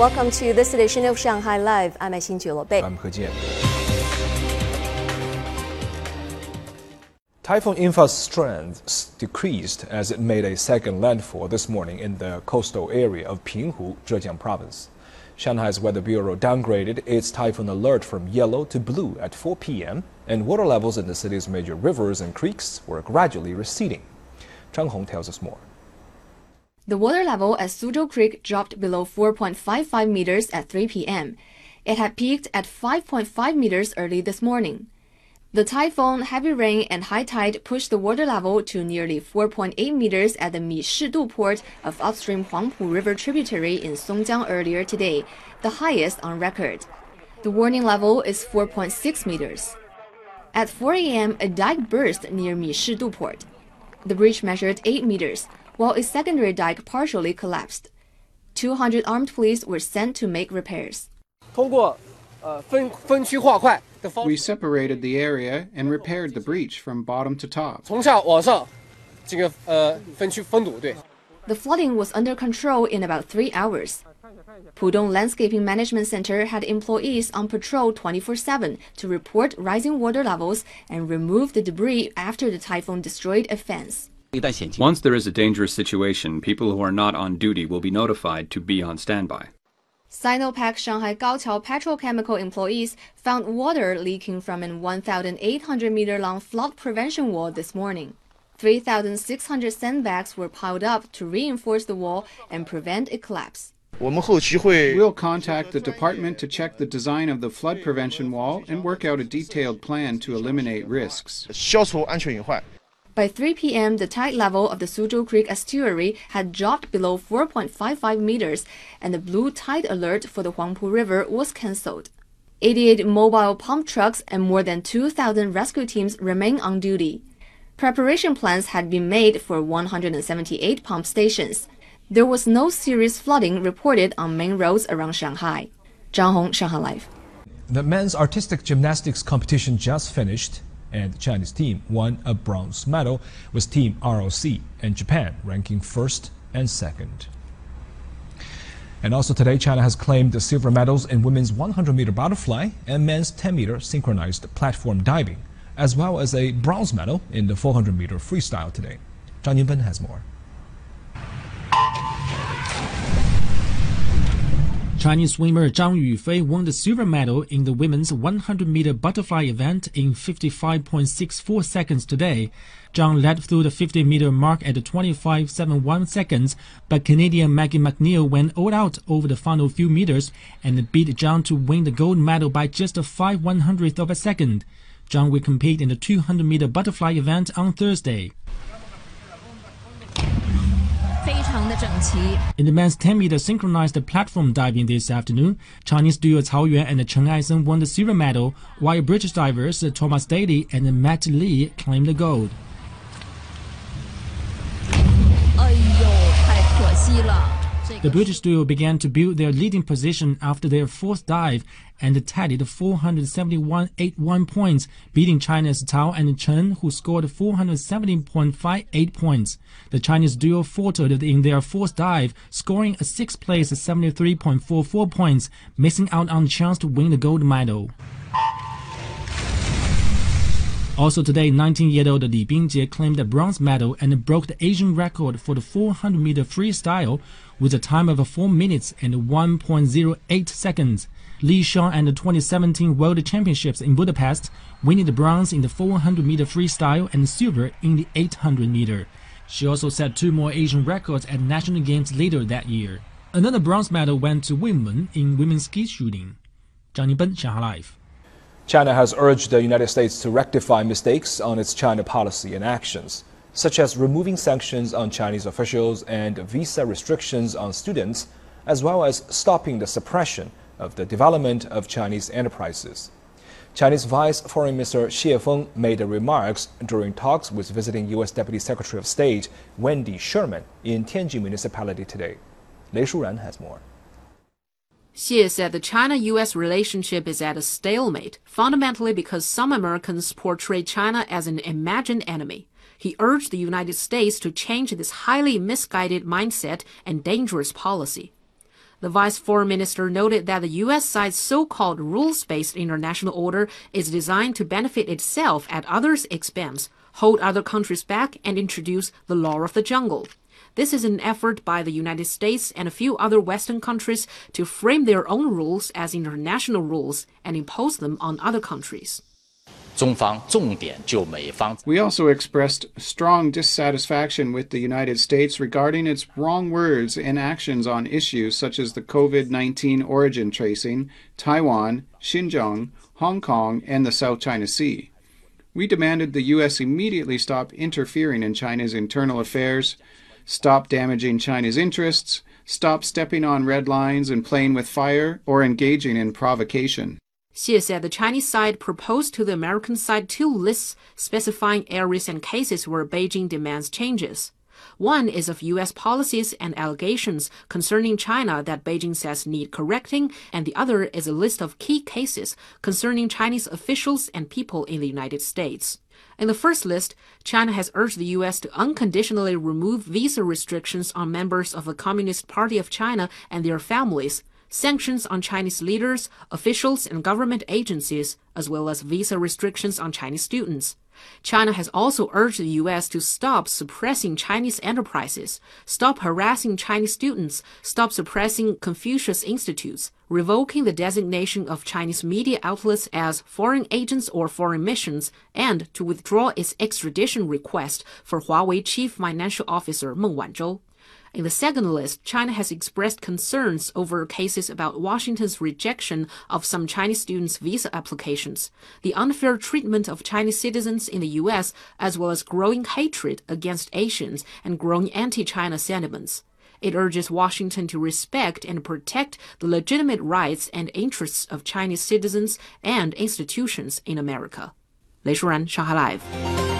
Welcome to this edition of Shanghai Live. I'm Xin Bei. I'm He Jian. Typhoon Infa's strength decreased as it made a second landfall this morning in the coastal area of Pinghu, Zhejiang province. Shanghai's Weather Bureau downgraded its typhoon alert from yellow to blue at 4 p.m., and water levels in the city's major rivers and creeks were gradually receding. Zhang Hong tells us more. The water level at Suzhou Creek dropped below 4.55 meters at 3 p.m. It had peaked at 5.5 meters early this morning. The typhoon, heavy rain, and high tide pushed the water level to nearly 4.8 meters at the Mishidu port of upstream Huangpu River tributary in Songjiang earlier today, the highest on record. The warning level is 4.6 meters. At 4 a.m., a dike burst near Mishidu port. The breach measured 8 meters, while a secondary dike partially collapsed. 200 armed police were sent to make repairs. We separated the area and repaired the breach from bottom to top. The flooding was under control in about three hours. Pudong Landscaping Management Center had employees on patrol 24 7 to report rising water levels and remove the debris after the typhoon destroyed a fence. Once there is a dangerous situation, people who are not on duty will be notified to be on standby. Sinopec Shanghai Gaoqiao petrochemical employees found water leaking from an 1,800 meter long flood prevention wall this morning. 3,600 sandbags were piled up to reinforce the wall and prevent a collapse. We'll contact the department to check the design of the flood prevention wall and work out a detailed plan to eliminate risks. By 3 p.m., the tide level of the Suzhou Creek estuary had dropped below 4.55 meters, and the blue tide alert for the Huangpu River was cancelled. 88 mobile pump trucks and more than 2,000 rescue teams remain on duty. Preparation plans had been made for 178 pump stations. There was no serious flooding reported on main roads around Shanghai. Zhang Hong, Shanghai Live. The men's artistic gymnastics competition just finished and the Chinese team won a bronze medal with Team ROC and Japan ranking first and second. And also today, China has claimed the silver medals in women's 100 meter butterfly and men's 10 meter synchronized platform diving, as well as a bronze medal in the 400 meter freestyle today. Zhang Yinben has more. Chinese swimmer Zhang Yufei won the silver medal in the women's 100-meter butterfly event in 55.64 seconds today. Zhang led through the 50-meter mark at 25.71 seconds, but Canadian Maggie Mac Neil went all out over the final few meters and beat Zhang to win the gold medal by just a 5 100th of a second. Zhang will compete in the 200-meter butterfly event on Thursday. In the men's 10 meter synchronized platform diving this afternoon, Chinese duo Cao Yuan and Chen Aisen won the silver medal, while British divers Thomas Daley and Matt Lee claimed the gold. The British duo began to build their leading position after their fourth dive and tallied 471.81 points, beating China's Cao and Chen, who scored 470.58 points. The Chinese duo faltered in their fourth dive, scoring a sixth place 73.44 points, missing out on chance to win the gold medal. Also today, 19-year-old Li Bingjie claimed a bronze medal and broke the Asian record for the 400-meter freestyle with a time of 4 minutes and 1.08 seconds. Li shone at the 2017 World Championships in Budapest, winning the bronze in the 400-meter freestyle and silver in the 800-meter. She also set two more Asian records at national games later that year. Another bronze medal went to women in women's skeet shooting. Zhang Yinben, Shanghai Live. China has urged the United States to rectify mistakes on its China policy and actions, such as removing sanctions on Chinese officials and visa restrictions on students, as well as stopping the suppression of the development of Chinese enterprises. Chinese Vice Foreign Minister Xie Feng made the remarks during talks with visiting U.S. Deputy Secretary of State Wendy Sherman in Tianjin Municipality today. Lei Shuran has more. Xie said the China US relationship is at a stalemate, fundamentally because some Americans portray China as an imagined enemy. He urged the United States to change this highly misguided mindset and dangerous policy. The vice foreign minister noted that the U.S. side's so-called rules-based international order is designed to benefit itself at others' expense, hold other countries back, and introduce the law of the jungle. This is an effort by the United States and a few other Western countries to frame their own rules as international rules and impose them on other countries. We also expressed strong dissatisfaction with the United States regarding its wrong words and actions on issues such as the COVID 19 origin tracing, Taiwan, Xinjiang, Hong Kong, and the South China Sea. We demanded the U.S. immediately stop interfering in China's internal affairs, stop damaging China's interests, stop stepping on red lines and playing with fire or engaging in provocation. Xie said the Chinese side proposed to the American side two lists specifying areas and cases where Beijing demands changes. One is of U.S. policies and allegations concerning China that Beijing says need correcting, and the other is a list of key cases concerning Chinese officials and people in the United States. In the first list, China has urged the U.S. to unconditionally remove visa restrictions on members of the Communist Party of China and their families, sanctions on Chinese leaders, officials, and government agencies, as well as visa restrictions on Chinese students. China has also urged the U.S. to stop suppressing Chinese enterprises, stop harassing Chinese students, stop suppressing Confucius Institutes, revoking the designation of Chinese media outlets as foreign agents or foreign missions, and to withdraw its extradition request for Huawei Chief Financial Officer Meng Wanzhou. In the second list, China has expressed concerns over cases about Washington's rejection of some Chinese students' visa applications, the unfair treatment of Chinese citizens in the U.S., as well as growing hatred against Asians and growing anti-China sentiments. It urges Washington to respect and protect the legitimate rights and interests of Chinese citizens and institutions in America. 雷舒然，上海 Live。